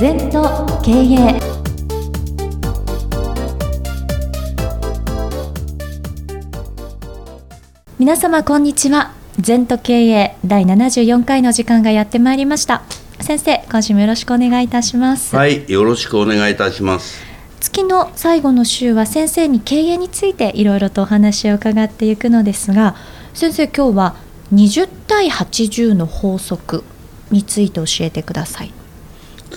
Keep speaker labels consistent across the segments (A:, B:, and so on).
A: 全と経営皆様こんにちは。全と経営第74回の時間がやってまいりました。先生今週もよろしくお願いいたします。
B: はいよろしくお願いいたします。
A: 月の最後の週は先生に経営についていろいろとお話を伺っていくのですが先生今日は20対80の法則について教えてください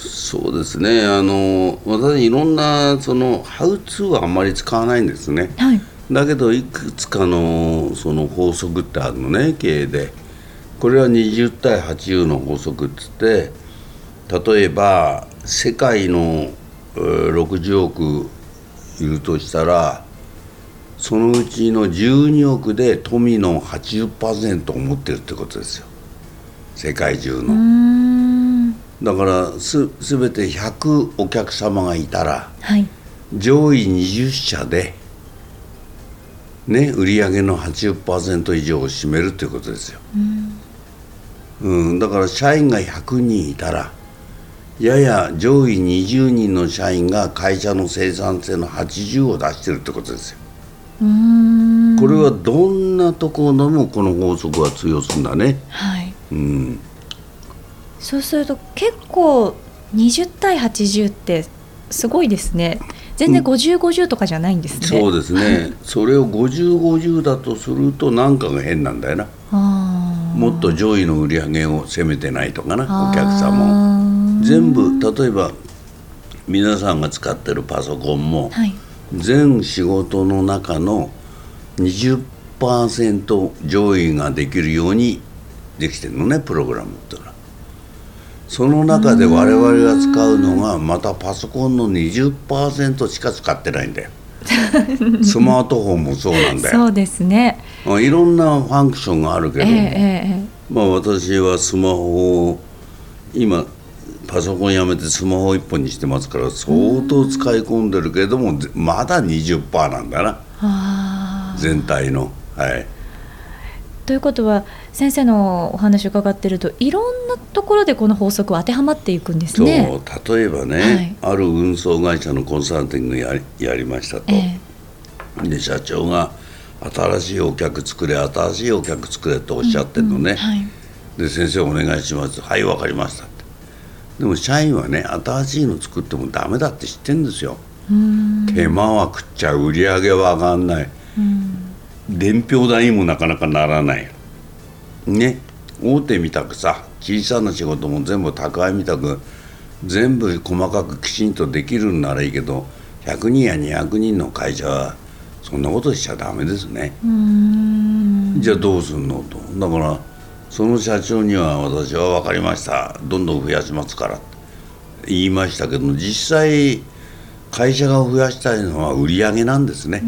B: そうですね。あの私いろんなそのハウツーはあんまり使わないんですね、
A: はい、
B: だけどいくつかのその法則ってあるのね経営で。これは20対80の法則っつって例えば世界の60億いるとしたらそのうちの12億で富の80%を持ってるってことですよ。世界中の。だからす全て100お客様がいたら、はい、上位20社で、ね、売上の80%以上を占めるということですよ。うん、だから社員が100人いたらやや上位20人の社員が会社の生産性の80を出してるってことですよ。これはどんなところでもこの法則は通用するんだね。
A: はい、
B: うん、
A: そうすると結構20対80ってすごいですね。全然5050とかじゃないんです
B: ね。そうですね。それを5050だとすると何かが変なんだよな。もっと上位の売り上げを攻めてないとかなお客様全部例えば皆さんが使ってるパソコンも、はい全仕事の中の20%上位ができるようにできてるのねプログラムっていうのは。その中で我々が使うのがまたパソコンの20%しか使ってないんだよ。スマートフォンもそうなんだよ。
A: そうですね。
B: いろんなファンクションがあるけども、えー、まあ私はスマホを今パソコンやめてスマホ一本にしてますから相当使い込んでるけどもまだ20%なんだな全体のはい
A: ということは先生のお話を伺ってるといろんなところでこの法則は当てはまっていくんですね。
B: そう例えばね、はい、ある運送会社のコンサルティングややりましたと、えー、で社長が新しいお客作れ新しいお客作れとおっしゃってるのね、うんうんはい、で先生お願いします。はい分かりましたでも社員はね新しいの作ってもダメだって知ってんですよ。手間は食っちゃう。売り上げは上がんない伝票代にもなかなかならない。ね。大手みたくさ小さな仕事も全部宅配みたく全部細かくきちんとできるんならいいけど100人や200人の会社はそんなことしちゃダメですね。じゃあどうすんのと。だからその社長には私は分かりました。どんどん増やしますから。言いましたけど実際会社が増やしたいのは売り上げなんですね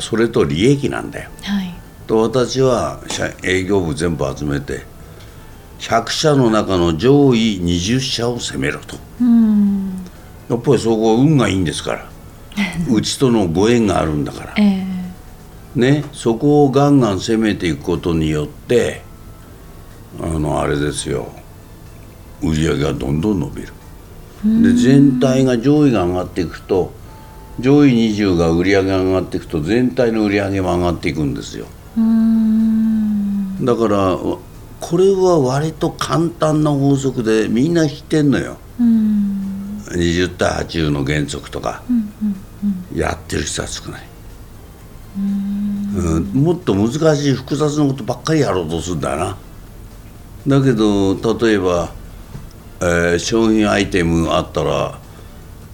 B: それと利益なんだよ、はい、と私は営業部全部集めて100社の中の上位20社を攻めろと。やっぱりそこは運がいいんですから。うちとのご縁があるんだから、えーね、そこをガンガン攻めていくことによってあのあれですよ。売り上げがどんどん伸びる。で全体が上位が上がっていくと上位20が売り上げが上がっていくと全体の売り上げも上がっていくんですよ。だからこれは割と簡単な法則でみんな知ってんのよ。20対80の原則とか、やってる人は少ない。うん、もっと難しい複雑なことばっかりやろうとするんだよなだけど例えば、えー、商品アイテムあったら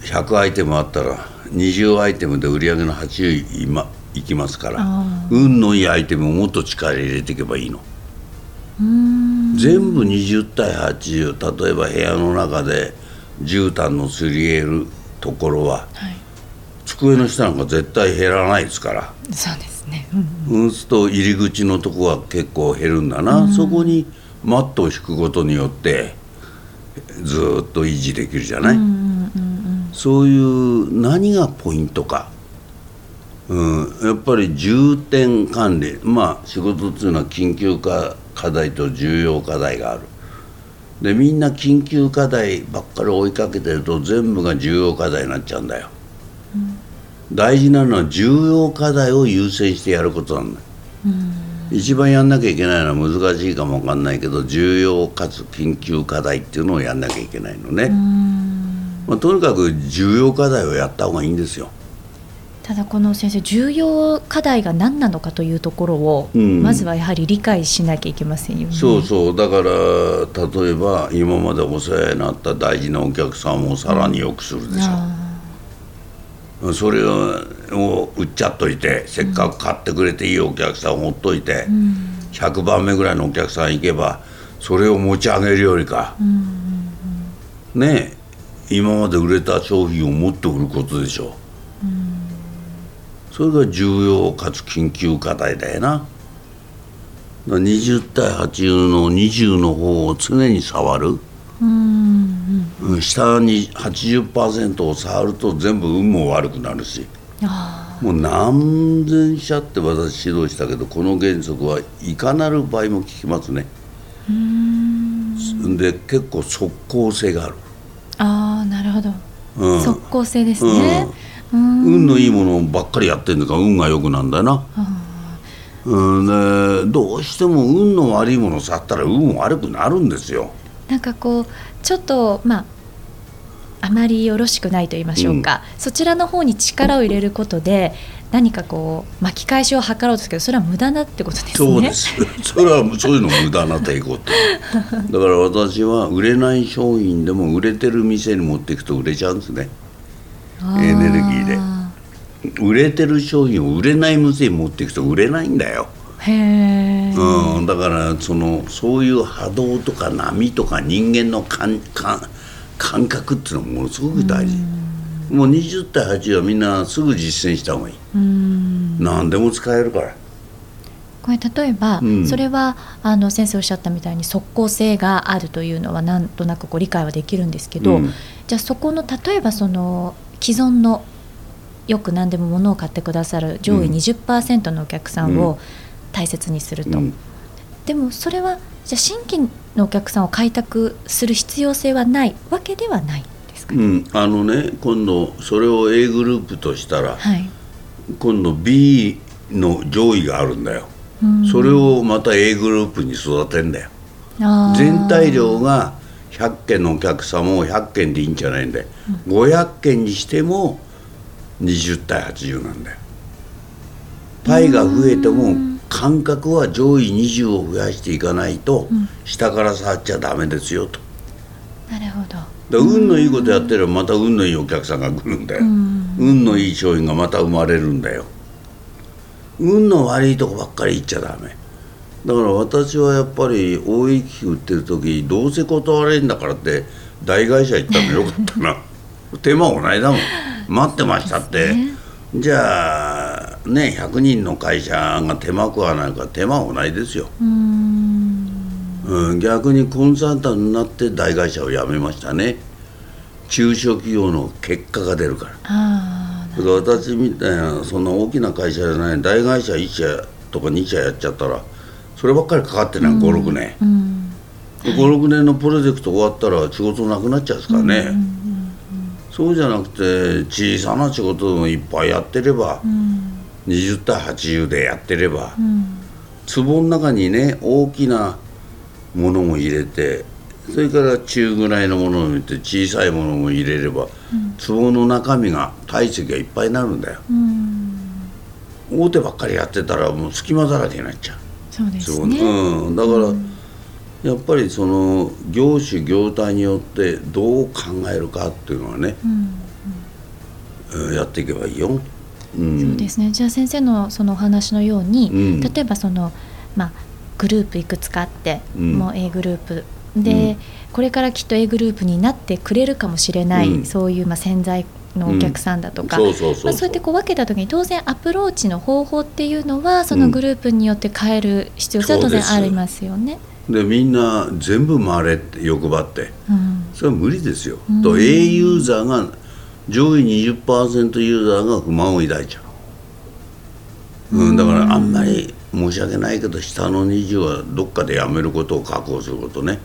B: 100アイテムあったら20アイテムで売り上げの8位今いきますから運のいいアイテムをもっと力入れていけばいいの。全部20対80例えば部屋の中で絨毯のすりえるところは、はい、机の下なんか絶対減らないですから。
A: そうですね。
B: うんすると入り口のとこは結構減るんだな、うん、そこにマットを引くことによってずっと維持できるじゃない、うんうんうん、そういう何がポイントか、うん、やっぱり重点管理。まあ仕事っていうのは緊急課課題と重要課題がある。でみんな緊急課題ばっかり追いかけてると全部が重要課題になっちゃうんだよ、うん、大事なのは重要課題を優先してやることなんだよ、うん、一番やんなきゃいけないのは難しいかもわかんないけど重要かつ緊急課題っていうのをやんなきゃいけないのね、うん、まあ、とにかく重要課題をやった方がいいんですよ。
A: ただこの先生重要課題が何なのかというところを、うん、まずはやはり理解しなきゃいけませんよね。
B: そうそう。だから例えば今までお世話になった大事なお客さんをさらに良くするでしょ。うん、それを売っちゃっといてせっかく買ってくれていいお客さんをほっといて、うん、100番目ぐらいのお客さん行けばそれを持ち上げるよりか、ね今まで売れた商品を持って売ることでしょ。う。んそれが重要かつ緊急課題だよな。20対80の20の方を常に触る。うん。下に80%を触ると全部運も悪くなるし。もう何千社って私指導したけどこの原則はいかなる場合も効きますね。で結構即効性がある。
A: ああなるほど、うん、即効性ですね、うん。
B: 運のいいものばっかりやってんだから運がよくなんだよな。うん、でどうしても運の悪いものを触ったら運悪くなるんですよ。
A: なんかこうちょっとまああまりよろしくないと言いましょうか、うん、そちらの方に力を入れることで何かこう巻き返しを図ろうとするけどそれは無駄なってことですね。
B: そうです。それはそういうの無駄な抵抗ってだから私は売れない商品でも売れてる店に持っていくと売れちゃうんですね。エネルギーで。売れてる商品を売れない店に持っていくと売れないんだよ。へえ、うん、だからそのそういう波動とか波とか人間の感感感覚っていうのはものすごく大事もう20対8はみんなすぐ実践した方がいい。何でも使えるから。
A: これ例えば、うん、それはあの先生おっしゃったみたいに即効性があるというのはなんとなくこう理解はできるんですけど、うん、じゃあそこの例えばその既存のよく何でも物を買ってくださる上位20%のお客さんを大切にすると、うん、でもそれはじゃあ新規のお客さんを開拓する必要性はないわけではないですか、
B: ね、うん、あのね今度それを A グループとしたら、はい、今度 B の上位があるんだよ、うん、それをまた A グループに育てんだよ。全体量が100件のお客様を100件でいいんじゃないんで、うん、500件にしても20対80なんだよ。パイが増えても感覚は上位20を増やしていかないと、下から触っちゃダメですよと。
A: なるほど。
B: だ運のいいことやってればまた運のいいお客さんが来るんだよ。運のいい商品がまた生まれるんだよ。運の悪いとこばっかり言っちゃダメ。だから私はやっぱり大井機売ってる時どうせ断れんだからって大会社行ったのよかったな。手間もないだもん。待ってましたって、ね、じゃあね100人の会社が手間食わないから手間もないですよ。うん、逆にコンサルタントになって大会社を辞めましたね。中小企業の結果が出るから。だから私みたいなそんな大きな会社じゃない大会社1社とか2社やっちゃったらそればっかりかかってない56年、うん、56年のプロジェクト終わったら仕事なくなっちゃうんですからね、そうじゃなくて小さな仕事でもいっぱいやってれば、うん、20対80でやってれば、うん、壺の中にね大きなものも入れてそれから中ぐらいのものを入れて小さいものも入れれば、うん、壺の中身が体積がいっぱいになるんだよ、うん、大手ばっかりやってたらもう隙間だらけになっちゃう。
A: そうですね、
B: うん、だから、やっぱりその業種業態によってどう考えるかっていうのはね、うん。うん、やっていけばいいよ。
A: うん、そうですね。じゃあ先生のそのお話のように、うん、例えばその、まあ、グループいくつかあって、うん、もう A グループ。で、これからきっと A グループになってくれるかもしれない、そういうまあ潜在のお客さんだとか。そうやってこう分けた時に当然アプローチの方法っていうのはそのグループによって変える必要性は当然ありますよね。
B: でみんな全部回れって欲張って、うん、それは無理ですよ。うん、と A ユーザーが上位20%ユーザーが不満を抱いちゃう、うん、だからあんまり申し訳ないけど下の20はどっかでやめることを確保することね。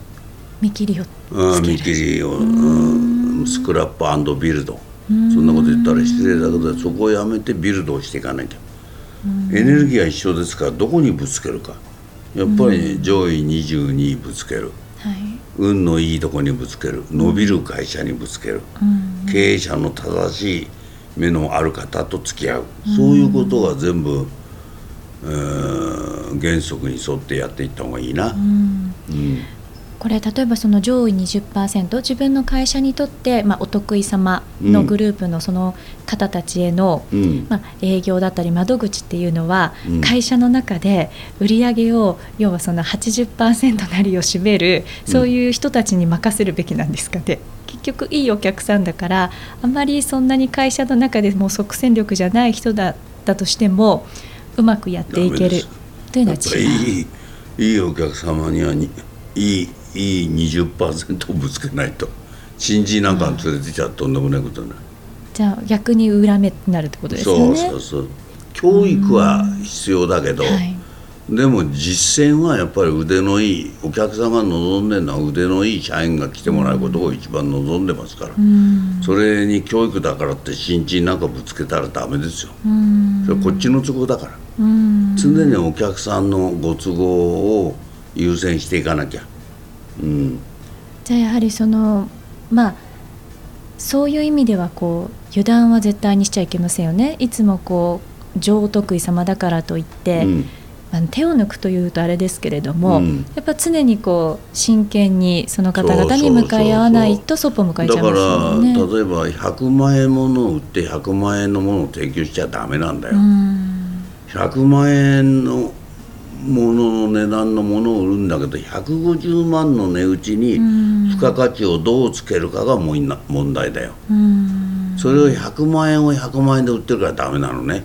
A: 見切りを
B: 見切りを、うん、スクラップビルド。そんなこと言ったら失礼だけどそこをやめてビルドをしていかなきゃ。エネルギーは一緒ですか？らどこにぶつけるか。やっぱり上位22にぶつける、はい、運のいいとこにぶつける。伸びる会社にぶつける、経営者の正しい目のある方と付き合う、そういうことが全部、えー、原則に沿ってやっていった方がいいな。うん。
A: これ例えばその上位20%自分の会社にとって、まあ、お得意様のグループのその方たちへの、うん、まあ、営業だったり窓口っていうのは、うん、会社の中で売り上げを要はその80%なりを占めるそういう人たちに任せるべきなんですかね。結局いいお客さんだからあんまりそんなに会社の中でも即戦力じゃない人だったとしてもうまくやっていける。というのは違う。
B: いいいいお客様にはいいいい20%をぶつけないと。新人なんか連れてちゃとんでもないことになる。
A: じゃあ逆に裏目になるってことですよね。
B: そうそうそう。教育は必要だけど、はい、でも実践はやっぱり腕のいいお客さんが望んでるのは腕のいい社員が来てもらうことを一番望んでますから、それに教育だからって新人なんかぶつけたらダメですよ、それこっちの都合だから、常にお客さんのご都合を優先していかなきゃ。
A: うん、じゃあやはりそのまあそういう意味ではこう油断は絶対にしちゃいけませんよね。いつもこう上得意様だからといって、うん、まあ、手を抜くというとあれですけれども、うん、やっぱ常にこう真剣にその方々に向かい合わないとそっぽ向かいちゃいますよね
B: だから例えば100万円ものを売って100万円のものを提供しちゃダメなんだよ。100万円のものの値段のものを売るんだけど150万の値打ちに付加価値をどうつけるかが問題だよ。それを100万円を100万円で売ってるからダメなのね。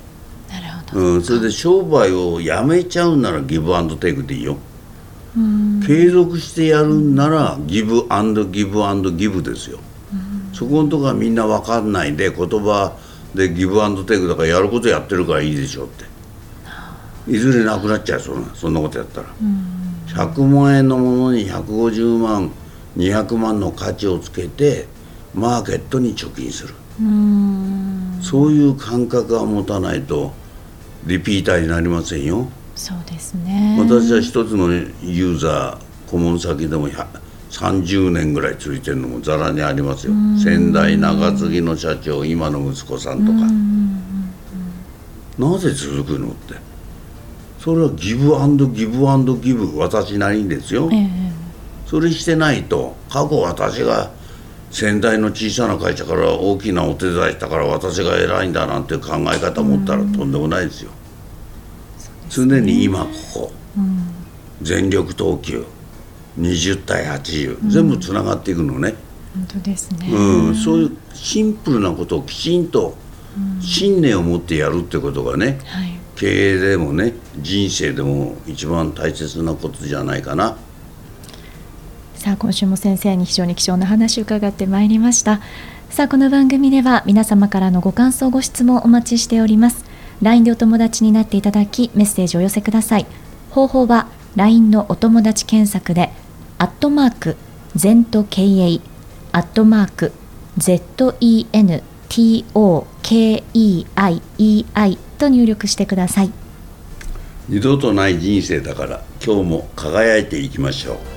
A: う
B: ん、それで商売をやめちゃうならギブアンドテイクでいいよ。継続してやるんならギブアンドギブアンドギブですよ。そこのとこはみんな分かんないで言葉でギブアンドテイクだからやることやってるからいいでしょって。いずれなくなっちゃうそんなそんなことやったら、うん、100万円のものに150万200万の価値をつけてマーケットに貯金する、うん、そういう感覚は持たないとリピーターになりませんよ。
A: そうですね。
B: 私は一つのユーザー顧問先でも30年ぐらい続いてるのもざらにありますよ。先代長継ぎの社長今の息子さんとか。なぜ続くのって。それはギブアンドギブアンドギブ私なりにですよ、えー、それしてないと過去私が先代の小さな会社から大きなお手伝いしたから私が偉いんだなんていう考え方持ったらとんでもないですよ、常に今ここ、全力投球。20対80、全部つながっていくのね。
A: 本当ですね、
B: うん、そういうシンプルなことをきちんと信念を持ってやるってことがね、はい。経営でもね人生でも一番大切なことじゃないかな
A: さあ今週も先生に非常に貴重な話を伺ってまいりました。さあこの番組では皆様からのご感想ご質問お待ちしております。LINE でお友達になっていただきメッセージをお寄せください。方法は LINE のお友達検索でアットマーク ZENTOKEI アットマーク ZENTOKEIEI と入力してください。
B: 二度とない人生だから今日も輝いていきましょう。